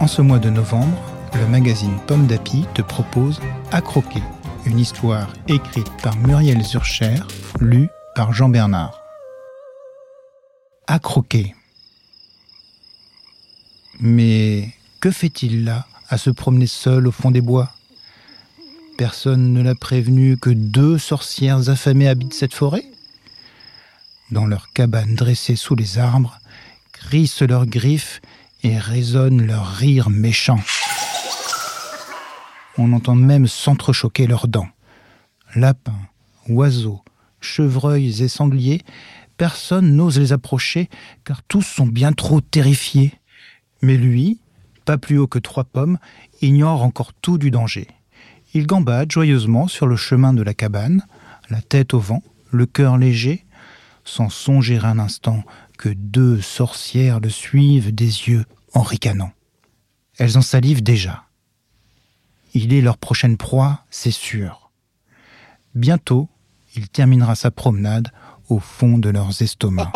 En ce mois de novembre, le magazine Pomme d'Api te propose À croquer, une histoire écrite par Muriel Zurcher, lue par Jean Bernard. À croquer. Mais que fait-il là, à se promener seul au fond des bois? Personne ne l'a prévenu que deux sorcières affamées habitent cette forêt? Dans leur cabane dressée sous les arbres, crissent leurs griffes et résonnent leurs rires méchants. On entend même s'entrechoquer leurs dents. Lapins, oiseaux, chevreuils et sangliers, personne n'ose les approcher car tous sont bien trop terrifiés. Mais lui, pas plus haut que trois pommes, ignore encore tout du danger. Il gambade joyeusement sur le chemin de la cabane, la tête au vent, le cœur léger, sans songer un instant que deux sorcières le suivent des yeux en ricanant. Elles en salivent déjà. Il est leur prochaine proie, c'est sûr. Bientôt, il terminera sa promenade au fond de leurs estomacs.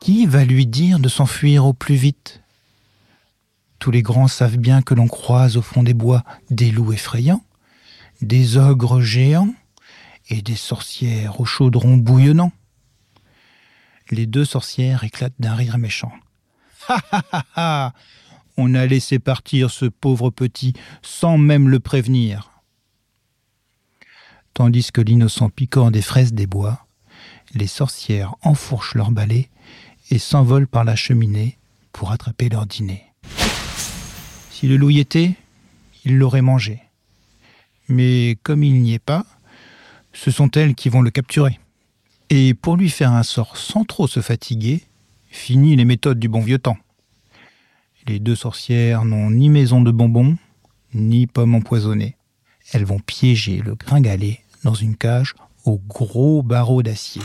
Qui va lui dire de s'enfuir au plus vite? Tous les grands savent bien que l'on croise au fond des bois des loups effrayants, des ogres géants et des sorcières au chaudron bouillonnant. Les deux sorcières éclatent d'un rire méchant. Ha ha ha ha On a laissé partir ce pauvre petit sans même le prévenir. Tandis que l'innocent picore des fraises des bois, les sorcières enfourchent leur balai et s'envolent par la cheminée pour attraper leur dîner. Si le loup y était, il l'aurait mangé. Mais comme il n'y est pas, ce sont elles qui vont le capturer. Et pour lui faire un sort sans trop se fatiguer, fini les méthodes du bon vieux temps. Les deux sorcières n'ont ni maison de bonbons, ni pommes empoisonnées. Elles vont piéger le gringalet dans une cage au gros barreau d'acier.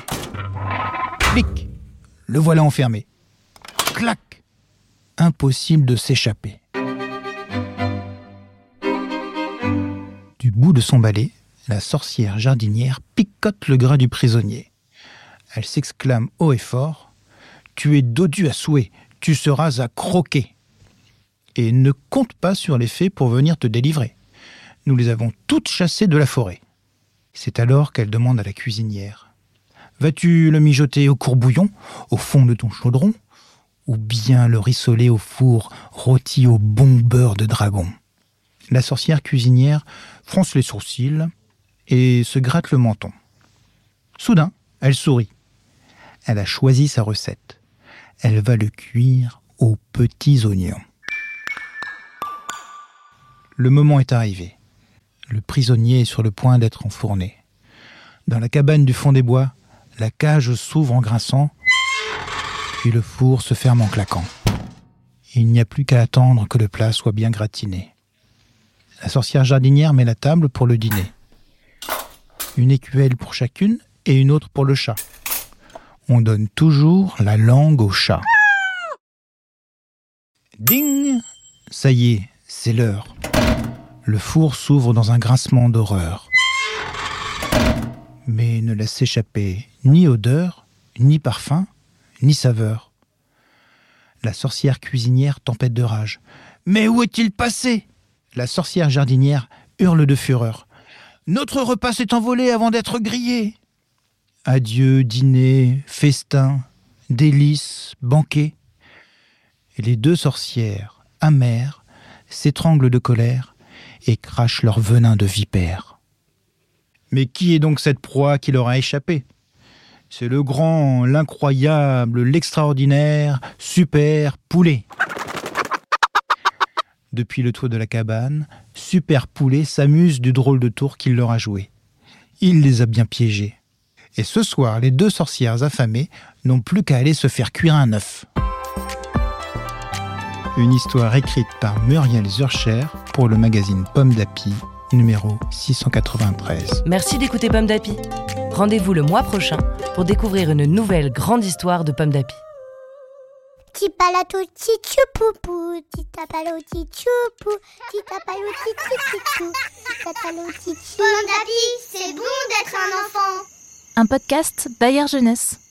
Clic Le voilà enfermé. Clac Impossible de s'échapper. Du bout de son balai, la sorcière jardinière picote le gras du prisonnier. Elle s'exclame haut et fort Tu es dodu à souhait, tu seras à croquer. Et ne compte pas sur les fées pour venir te délivrer. Nous les avons toutes chassées de la forêt. C'est alors qu'elle demande à la cuisinière Vas-tu le mijoter au courbouillon, au fond de ton chaudron, ou bien le rissoler au four rôti au bon beurre de dragon? La sorcière cuisinière fronce les sourcils et se gratte le menton. Soudain, elle sourit. Elle a choisi sa recette. Elle va le cuire aux petits oignons. Le moment est arrivé. Le prisonnier est sur le point d'être enfourné. Dans la cabane du fond des bois, la cage s'ouvre en grinçant, puis le four se ferme en claquant. Il n'y a plus qu'à attendre que le plat soit bien gratiné. La sorcière jardinière met la table pour le dîner. Une écuelle pour chacune et une autre pour le chat. On donne toujours la langue au chat. Ding Ça y est, c'est l'heure. Le four s'ouvre dans un grincement d'horreur. Mais ne laisse échapper ni odeur, ni parfum, ni saveur. La sorcière cuisinière tempête de rage. Mais où est-il passé? La sorcière jardinière hurle de fureur. Notre repas s'est envolé avant d'être grillé. Adieu, dîner, festin, délices, banquet. Et les deux sorcières, amères, s'étranglent de colère et crachent leur venin de vipère. Mais qui est donc cette proie qui leur a échappé? C'est le grand, l'incroyable, l'extraordinaire, super poulet. Depuis le toit de la cabane, Super Poulet s'amuse du drôle de tour qu'il leur a joué. Il les a bien piégés. Et ce soir, les deux sorcières affamées n'ont plus qu'à aller se faire cuire un œuf. une histoire écrite par Muriel Zurcher pour le magazine Pomme d'Api, numéro 693. Merci d'écouter Pomme d'Api. Rendez-vous le mois prochain pour découvrir une nouvelle grande histoire de Pomme d'Api. Tipalato tichupupu, titapalo tichupu, titapalo tichupu, titapalo tichupu. Pomme d'api, c'est bon d'être un enfant. Un podcast Bayard Jeunesse.